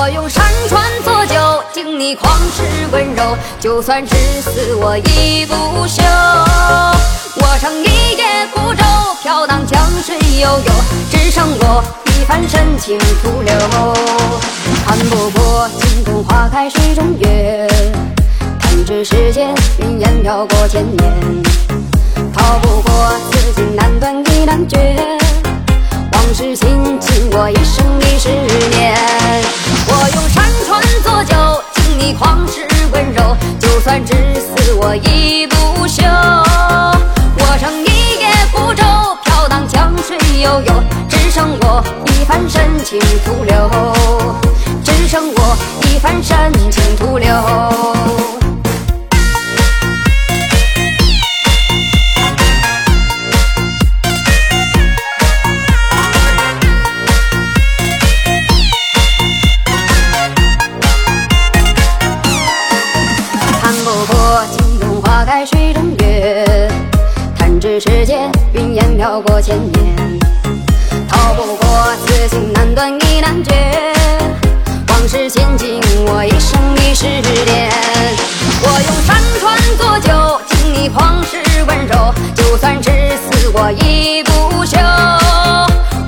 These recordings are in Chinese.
我用山川作酒，敬你旷世温柔。就算至死我亦不休。我乘一叶孤舟，飘荡江水悠悠，只剩我一番深情徒留。看不破惊冬花开水中月，弹指世间云烟飘过千年，逃不过此情难断亦难绝。往事轻轻，我一生一世念。我用山川作酒，敬你旷世温柔。就算至死，我亦不休。我乘一叶孤舟，飘荡江水悠悠，只剩我一番深情徒留。只剩我一番深情徒留。云烟飘过千年，逃不过此情难断意难绝。往事千金，我一生一世恋。我用山川作酒，敬你旷世温柔。就算至死，我亦不休。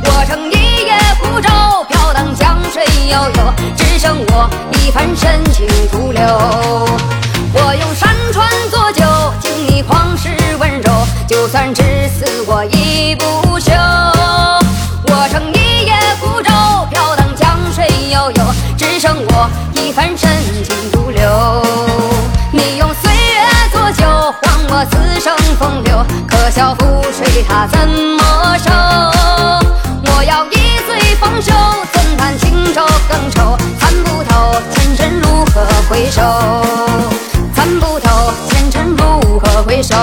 我乘一叶孤舟，飘荡江水悠悠，只剩我一番深情徒留。我用山川作酒，敬你旷世温柔。就算至死，我亦不休。我乘一叶孤舟，飘荡江水悠悠，只剩我一番深情独留。你用岁月作酒，换我此生风流。可笑覆水，它怎么收？我要一醉方休，怎叹情愁更愁？参不透前尘如何回首？回首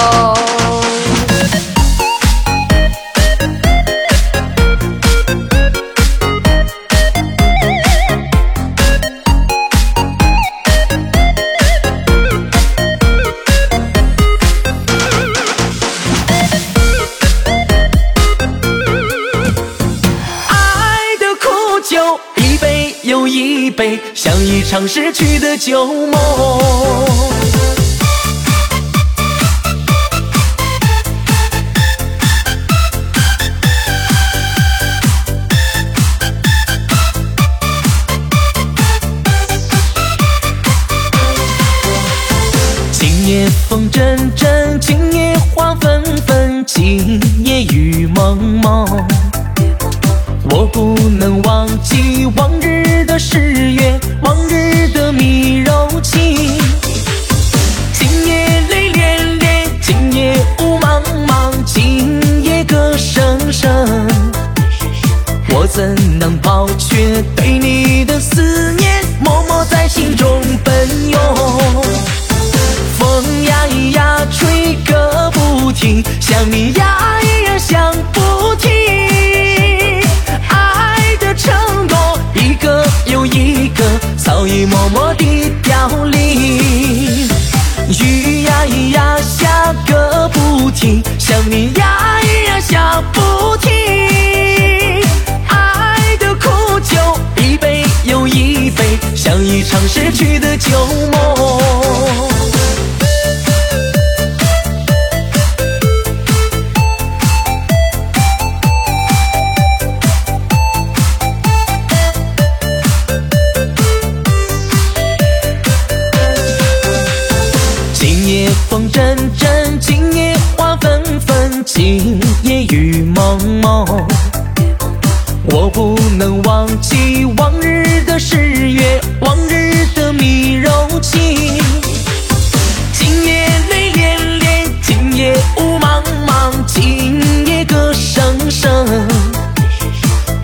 爱的苦酒，一杯又一杯，像一场失去的旧梦。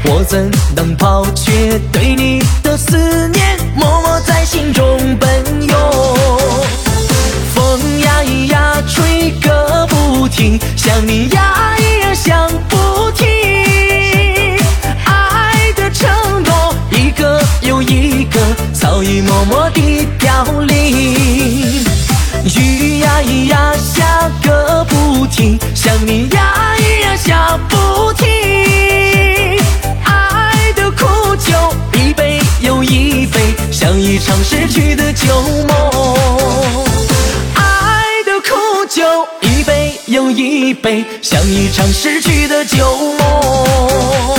我怎能抛却对你的思念，默默在心中奔涌。风呀咿呀，吹个不停，想你呀咿呀想不停。爱的承诺一个又一个，早已默默地凋零。雨呀咿呀下个不停，想你呀下不停爱的苦酒一杯又一杯像一场逝去的旧梦。爱的苦酒一杯又一杯像一场逝去的旧梦。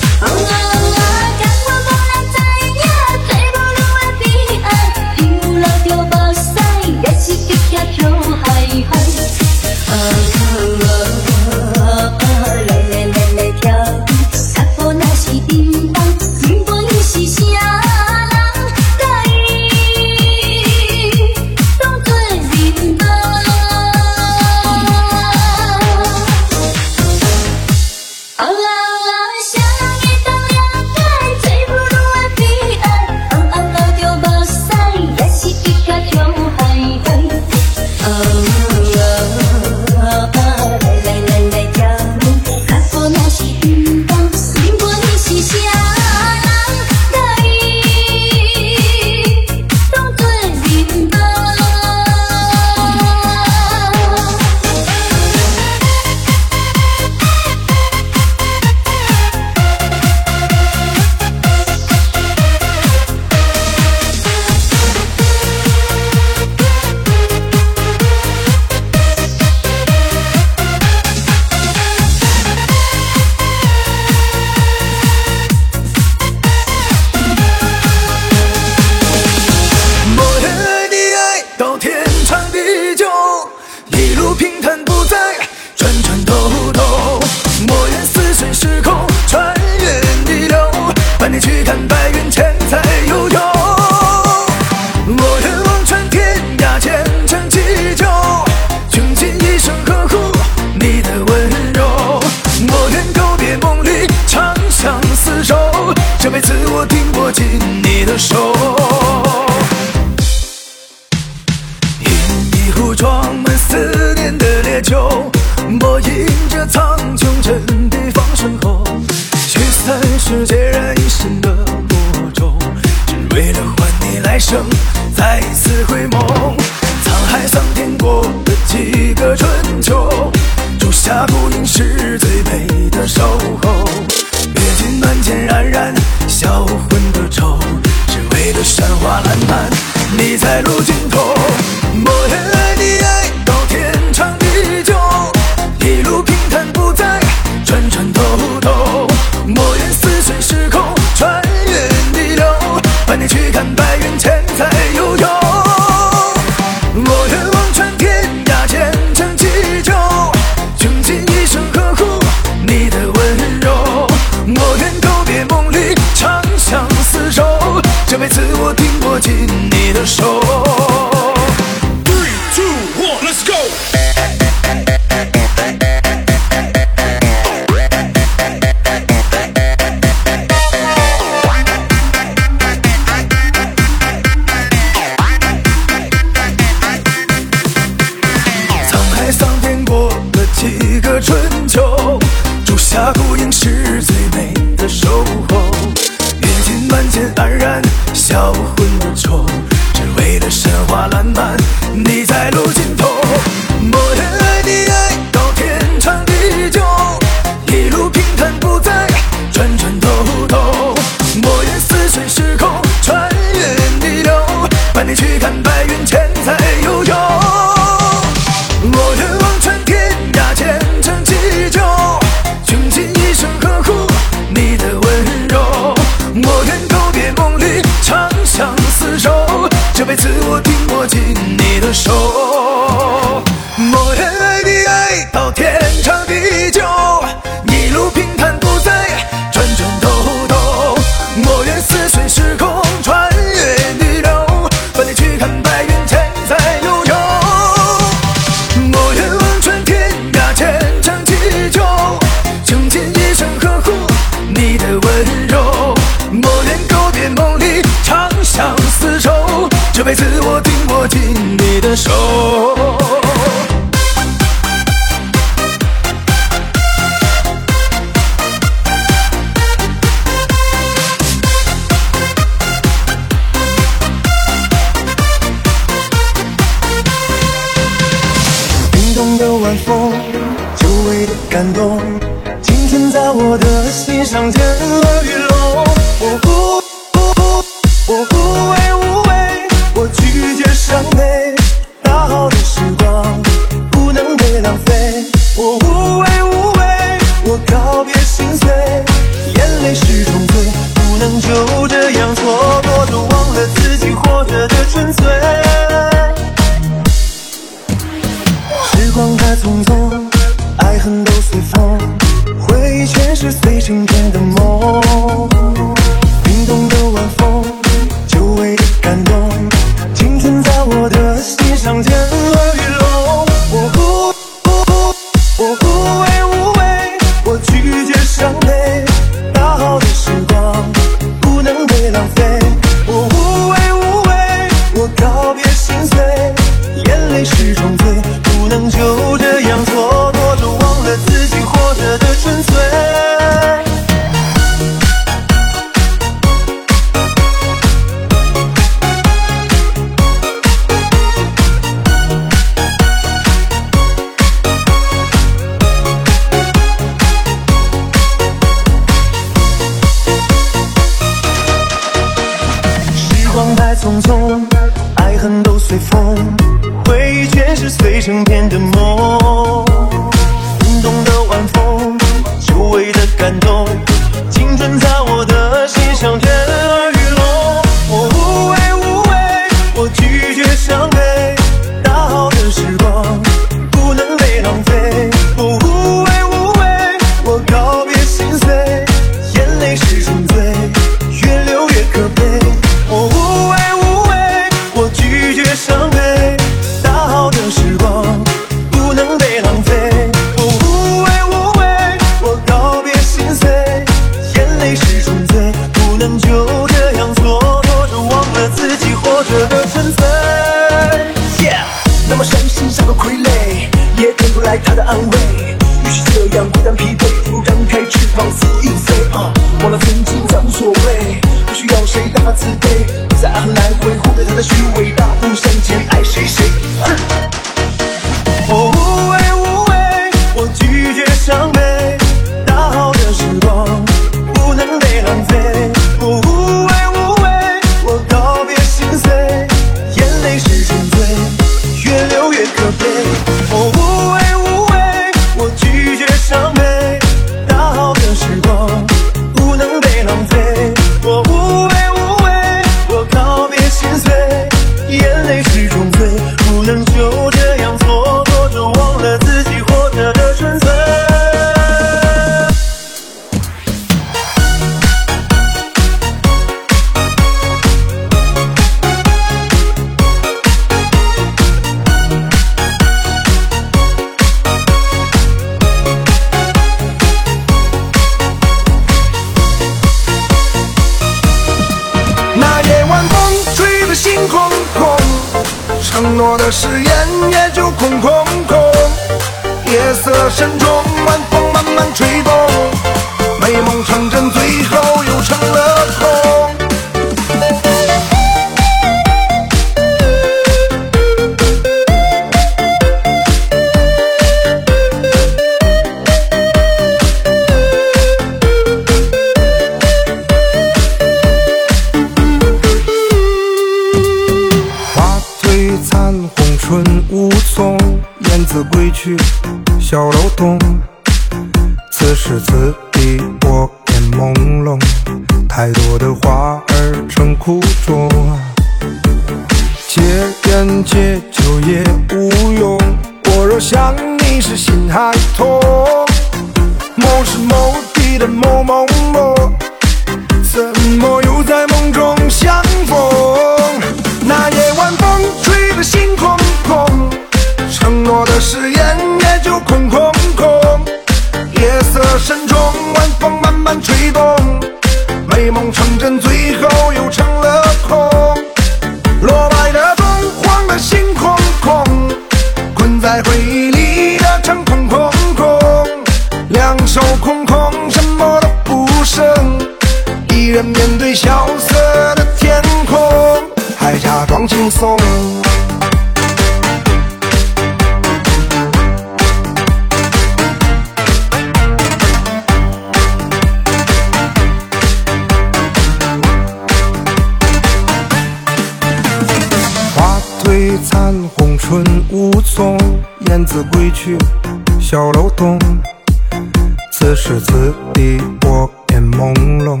我眼朦胧，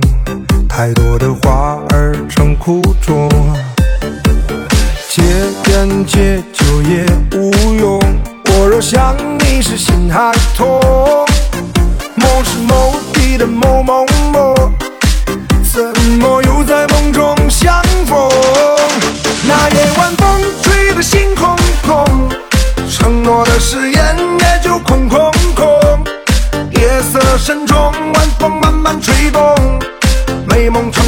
太多的话儿成苦衷。戒烟戒酒也无用，我若想你是心还痛。某时某地的某某某，怎么又在梦中相逢？那夜晚风吹得心空空，承诺的誓言。梦中。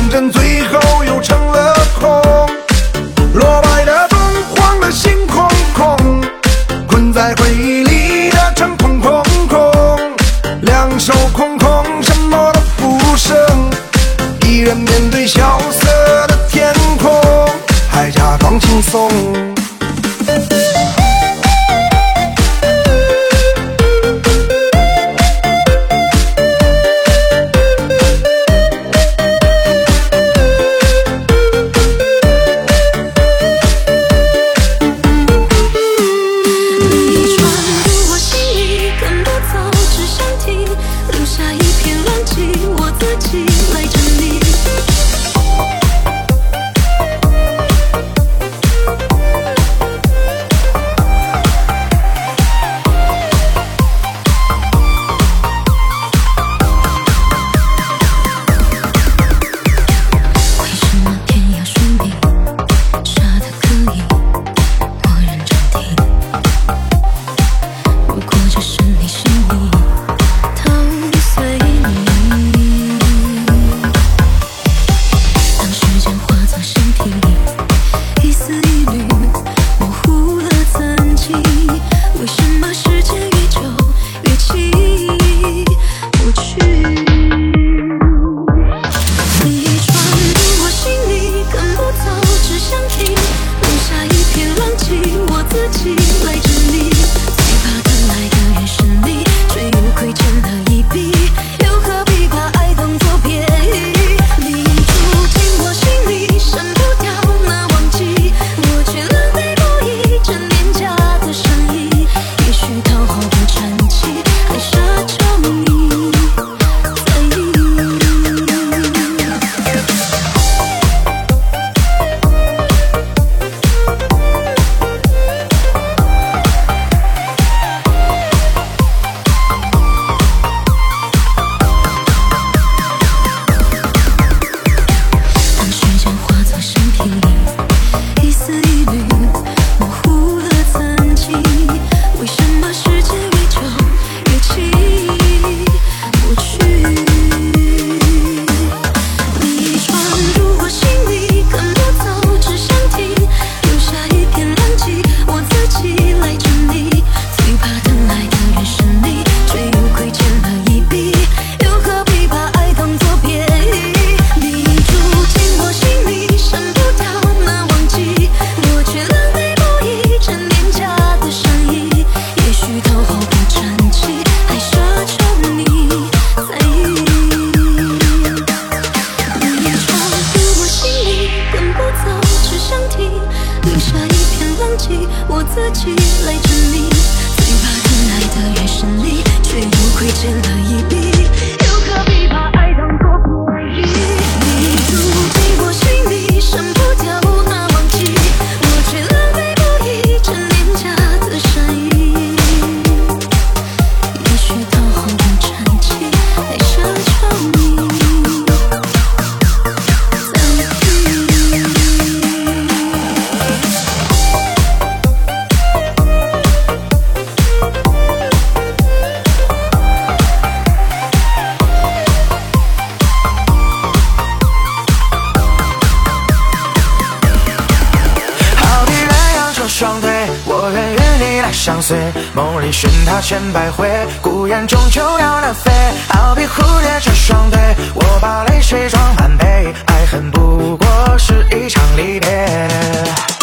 孤雁终究要南飞好比蝴蝶成双对我把泪水装满杯爱恨不过是一场离别。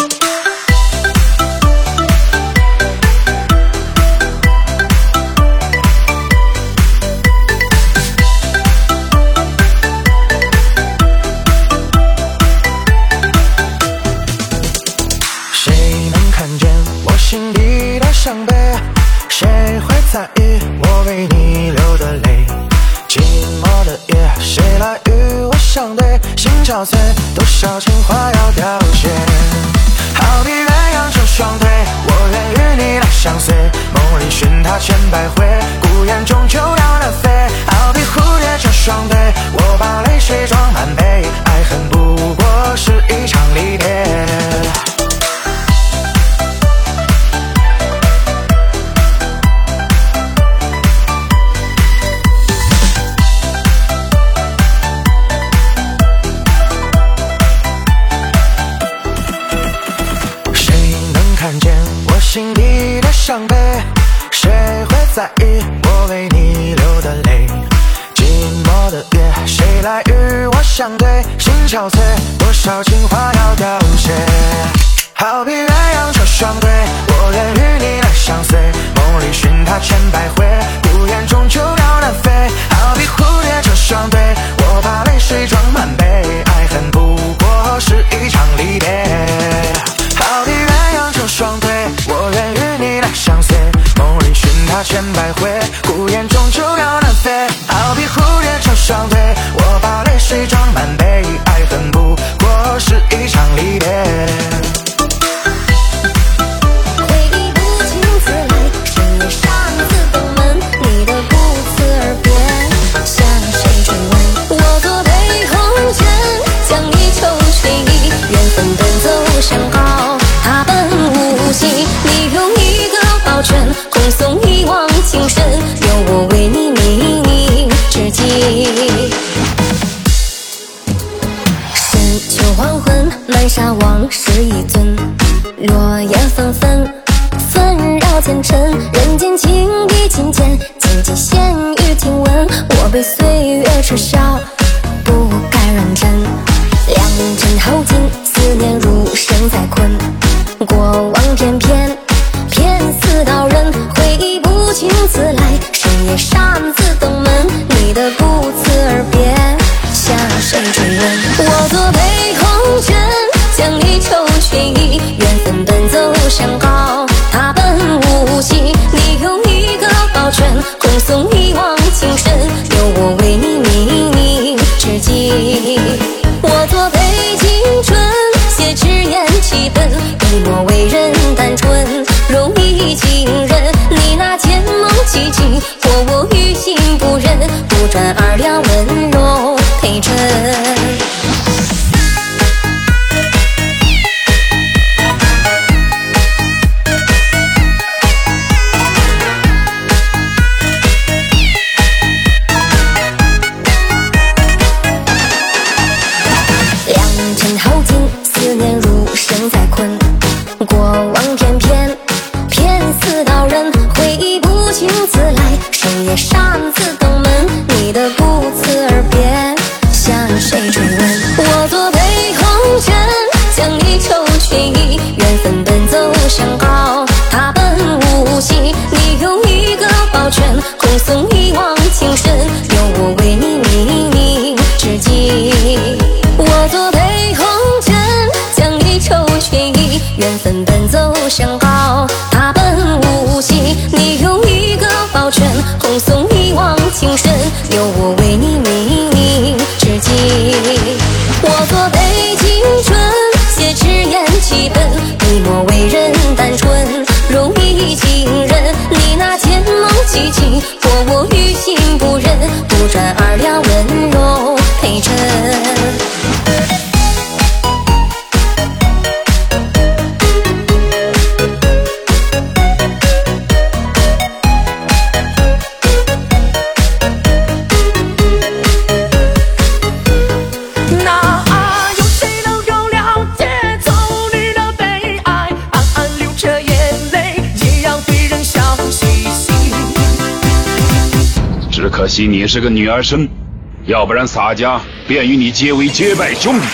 被岁月嘲笑。我于心不忍，不转而了。你是个女儿身，要不然洒家便与你结为结拜兄弟。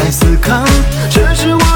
在思考，这是我。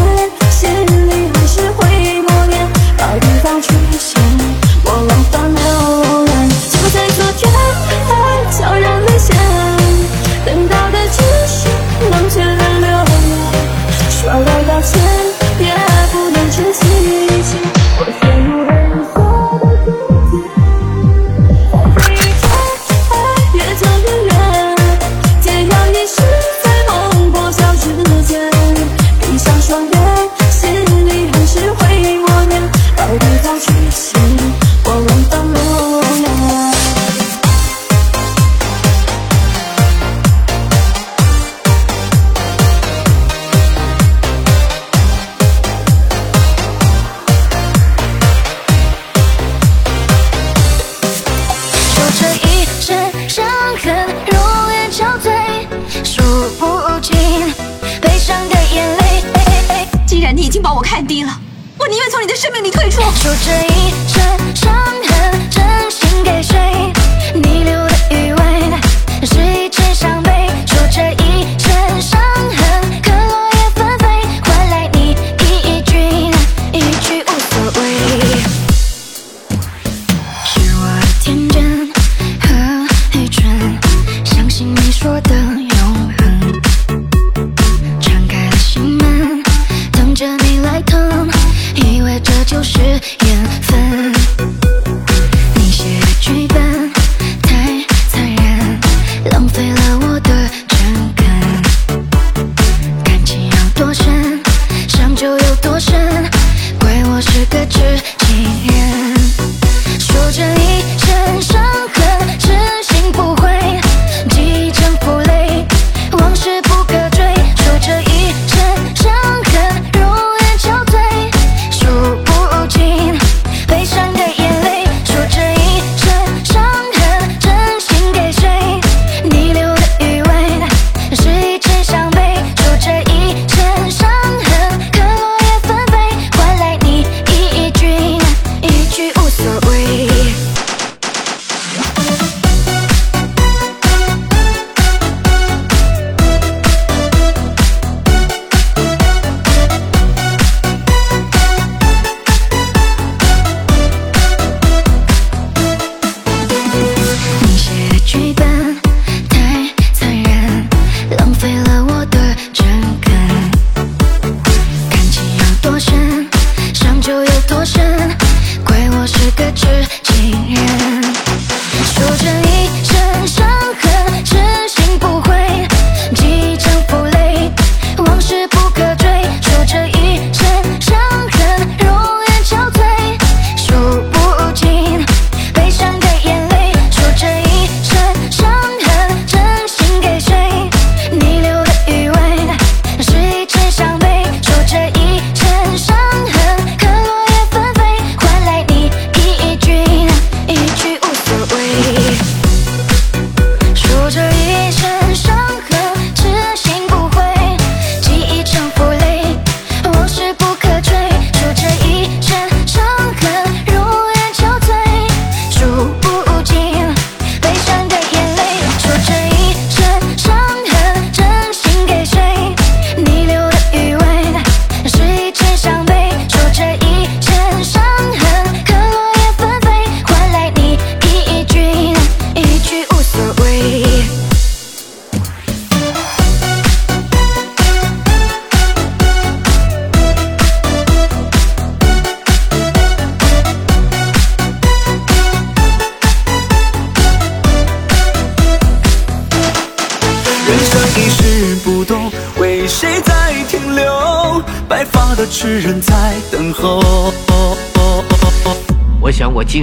上双眼，心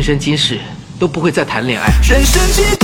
今生今世都不会再谈恋爱。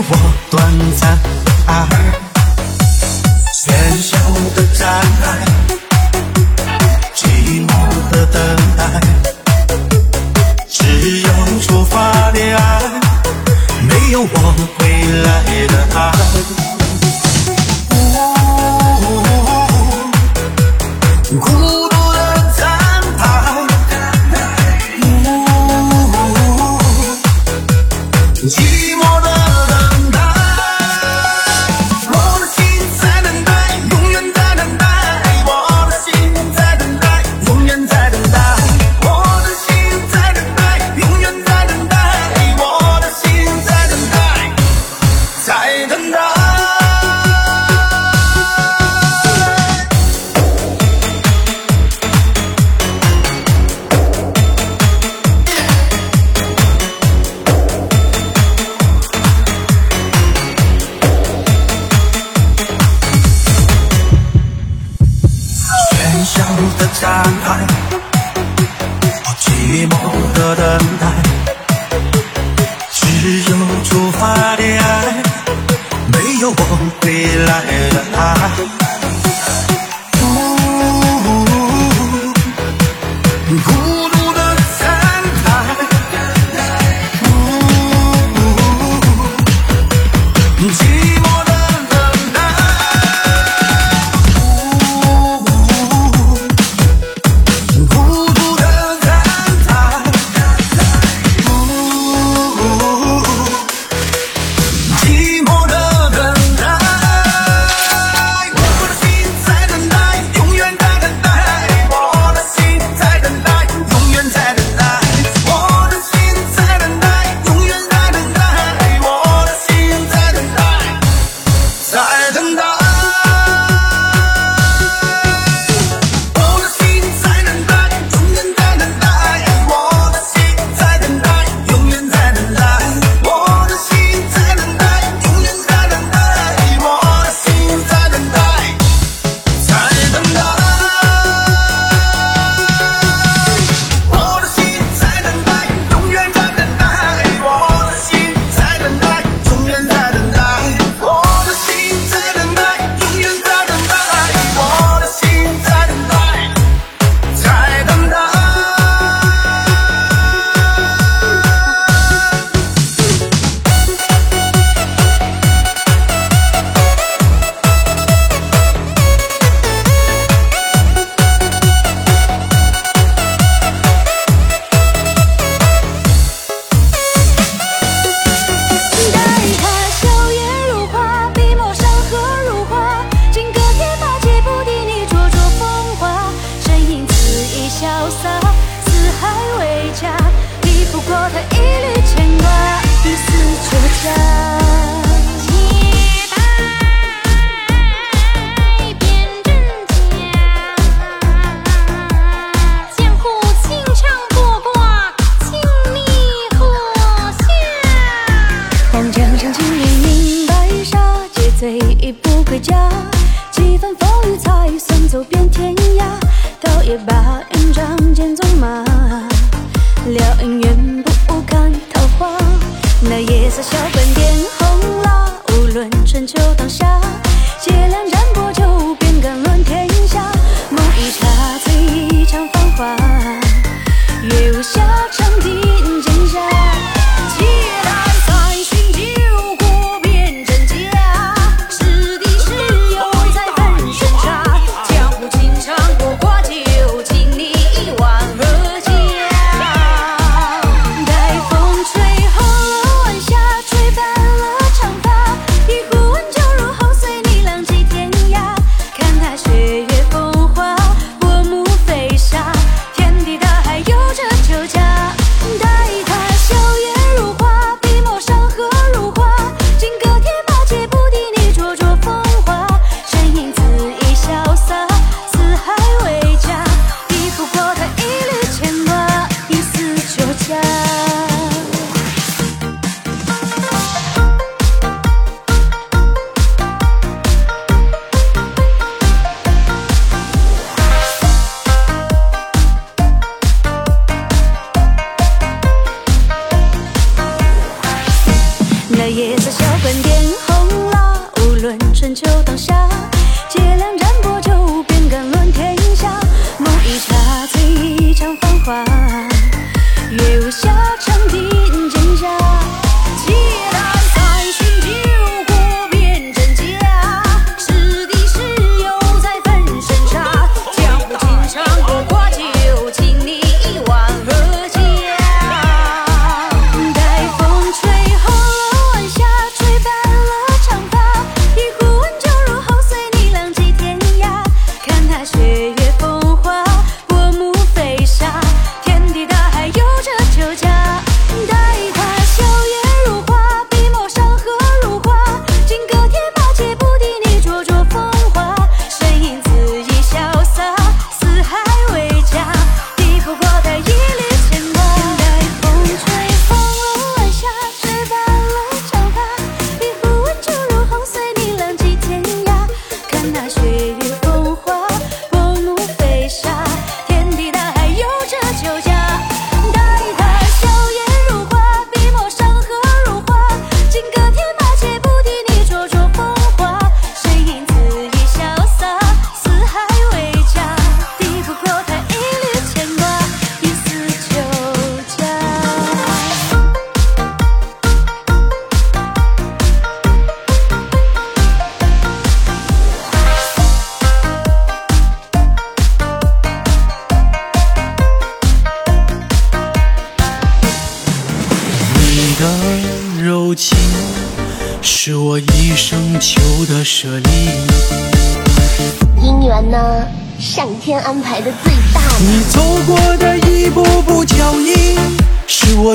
我短暂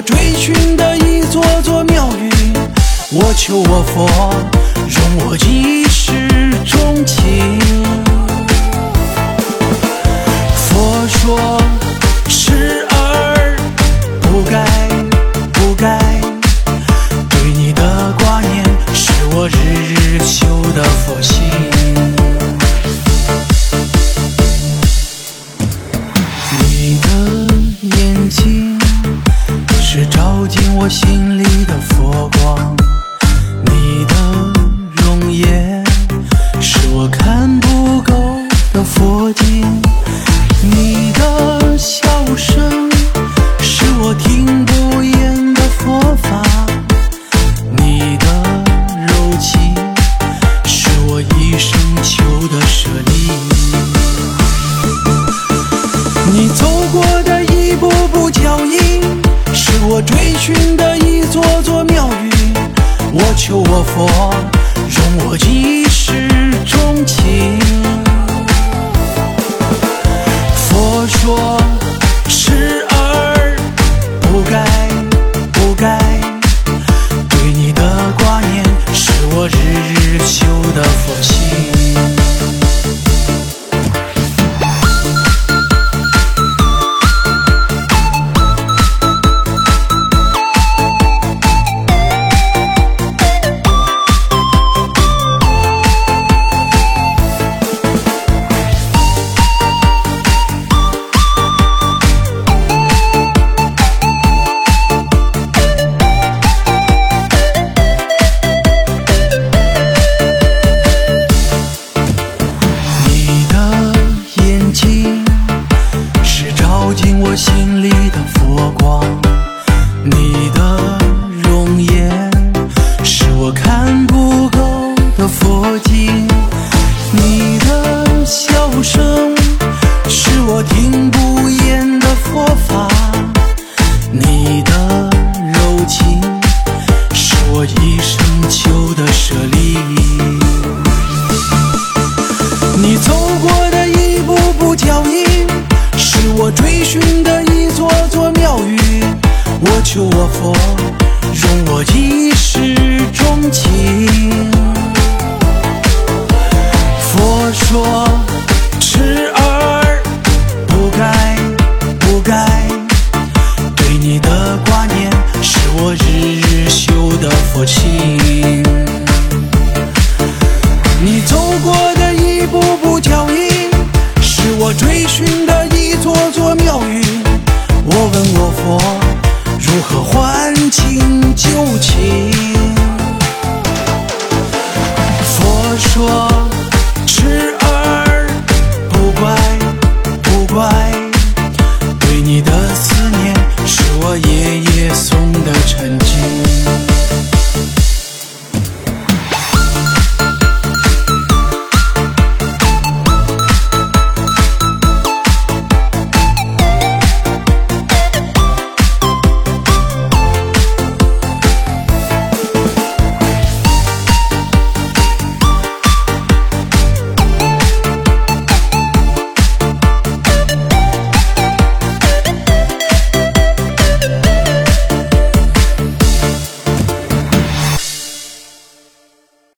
追寻的一座座庙宇。我求我佛容我几